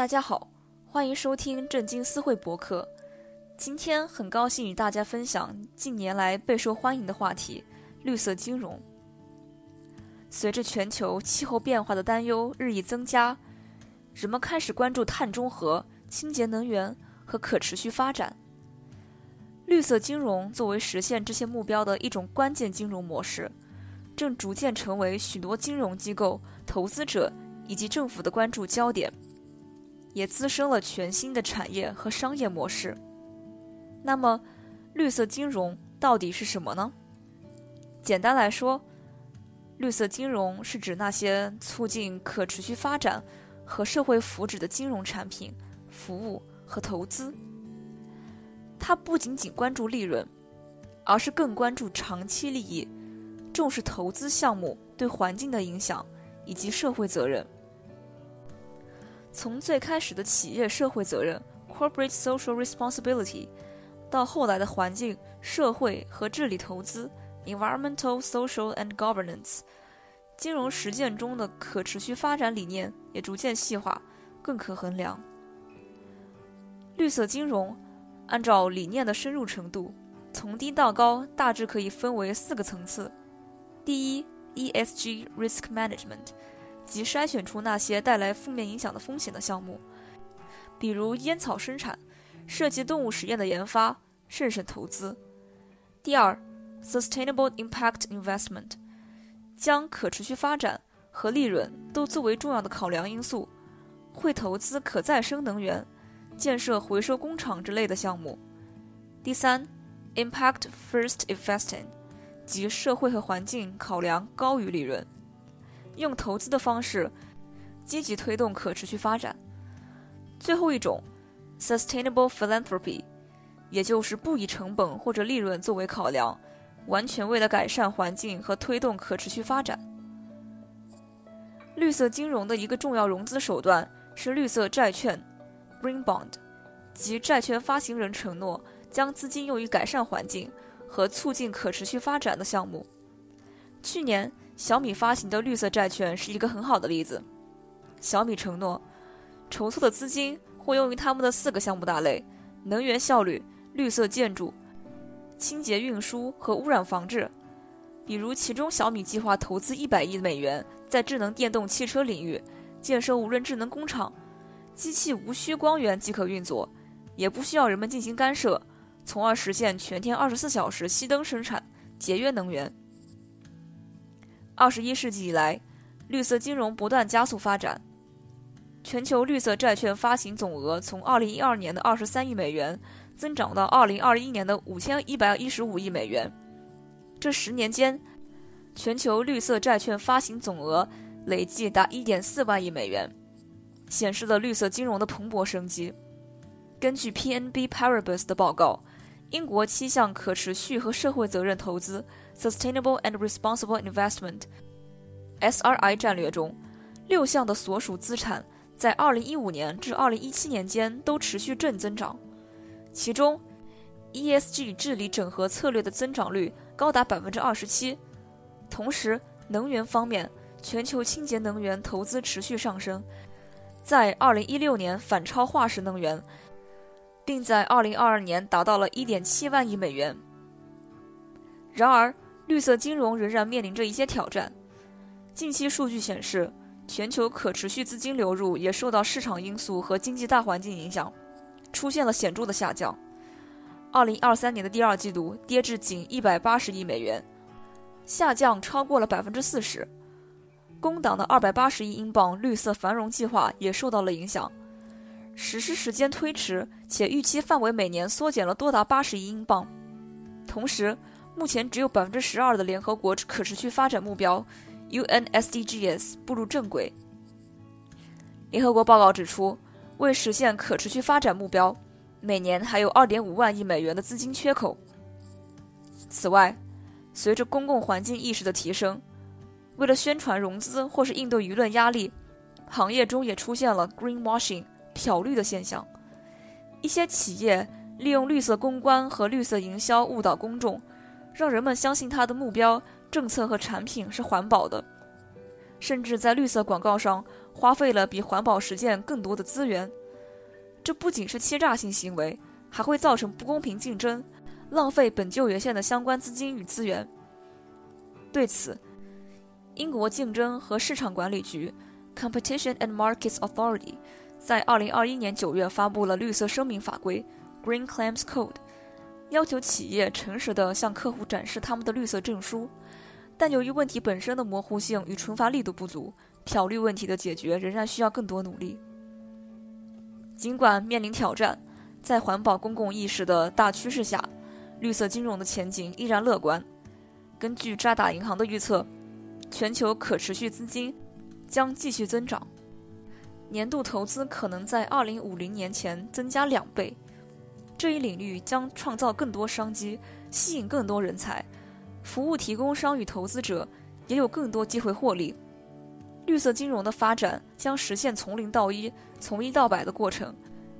大家好，欢迎收听正经私会博客。今天很高兴与大家分享近年来备受欢迎的话题——绿色金融。随着全球气候变化的担忧日益增加，人们开始关注碳中和、清洁能源和可持续发展。绿色金融作为实现这些目标的一种关键金融模式，正逐渐成为许多金融机构、投资者以及政府的关注焦点。也滋生了全新的产业和商业模式。那么，绿色金融到底是什么呢？简单来说，绿色金融是指那些促进可持续发展和社会福祉的金融产品、服务和投资。它不仅仅关注利润，而是更关注长期利益，重视投资项目对环境的影响以及社会责任。从最开始的企业社会责任 （corporate social responsibility） 到后来的环境、社会和治理投资 （environmental, social and governance），金融实践中的可持续发展理念也逐渐细化、更可衡量。绿色金融按照理念的深入程度，从低到高大致可以分为四个层次：第一，ESG risk management。即筛选出那些带来负面影响的风险的项目，比如烟草生产、涉及动物实验的研发，慎慎投资。第二，sustainable impact investment，将可持续发展和利润都作为重要的考量因素，会投资可再生能源、建设回收工厂之类的项目。第三，impact first investing，即社会和环境考量高于利润。用投资的方式积极推动可持续发展。最后一种，sustainable philanthropy，也就是不以成本或者利润作为考量，完全为了改善环境和推动可持续发展。绿色金融的一个重要融资手段是绿色债券 （green bond），即债券发行人承诺将资金用于改善环境和促进可持续发展的项目。去年。小米发行的绿色债券是一个很好的例子。小米承诺，筹措的资金会用于他们的四个项目大类：能源效率、绿色建筑、清洁运输和污染防治。比如，其中小米计划投资一百亿美元在智能电动汽车领域建设无人智能工厂，机器无需光源即可运作，也不需要人们进行干涉，从而实现全天二十四小时熄灯生产，节约能源。二十一世纪以来，绿色金融不断加速发展。全球绿色债券发行总额从二零一二年的二十三亿美元增长到二零二一年的五千一百一十五亿美元。这十年间，全球绿色债券发行总额累计达一点四万亿美元，显示了绿色金融的蓬勃生机。根据 PNB Paribas 的报告，英国七项可持续和社会责任投资。Sustainable and Responsible Investment（SRI） 战略中，六项的所属资产在2015年至2017年间都持续正增长，其中 ESG 治理整合策略的增长率高达27%。同时，能源方面，全球清洁能源投资持续上升，在2016年反超化石能源，并在2022年达到了1.7万亿美元。然而，绿色金融仍然面临着一些挑战。近期数据显示，全球可持续资金流入也受到市场因素和经济大环境影响，出现了显著的下降。二零二三年的第二季度跌至仅一百八十亿美元，下降超过了百分之四十。工党的二百八十亿英镑绿色繁荣计划也受到了影响，实施时间推迟，且预期范围每年缩减了多达八十亿英镑。同时，目前只有百分之十二的联合国可持续发展目标 （UN SDGs） 步入正轨。联合国报告指出，为实现可持续发展目标，每年还有二点五万亿美元的资金缺口。此外，随着公共环境意识的提升，为了宣传融资或是应对舆论压力，行业中也出现了 greenwashing 漂绿的现象。一些企业利用绿色公关和绿色营销误导公众。让人们相信他的目标、政策和产品是环保的，甚至在绿色广告上花费了比环保实践更多的资源。这不仅是欺诈性行为，还会造成不公平竞争，浪费本就有限的相关资金与资源。对此，英国竞争和市场管理局 （Competition and Markets Authority） 在2021年9月发布了绿色声明法规 （Green Claims Code），要求企业诚实地向客户展示他们的绿色证书。但由于问题本身的模糊性与惩罚力度不足，漂绿问题的解决仍然需要更多努力。尽管面临挑战，在环保公共意识的大趋势下，绿色金融的前景依然乐观。根据渣打银行的预测，全球可持续资金将继续增长，年度投资可能在2050年前增加两倍。这一领域将创造更多商机，吸引更多人才。服务提供商与投资者也有更多机会获利。绿色金融的发展将实现从零到一、从一到百的过程，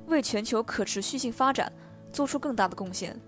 为全球可持续性发展做出更大的贡献。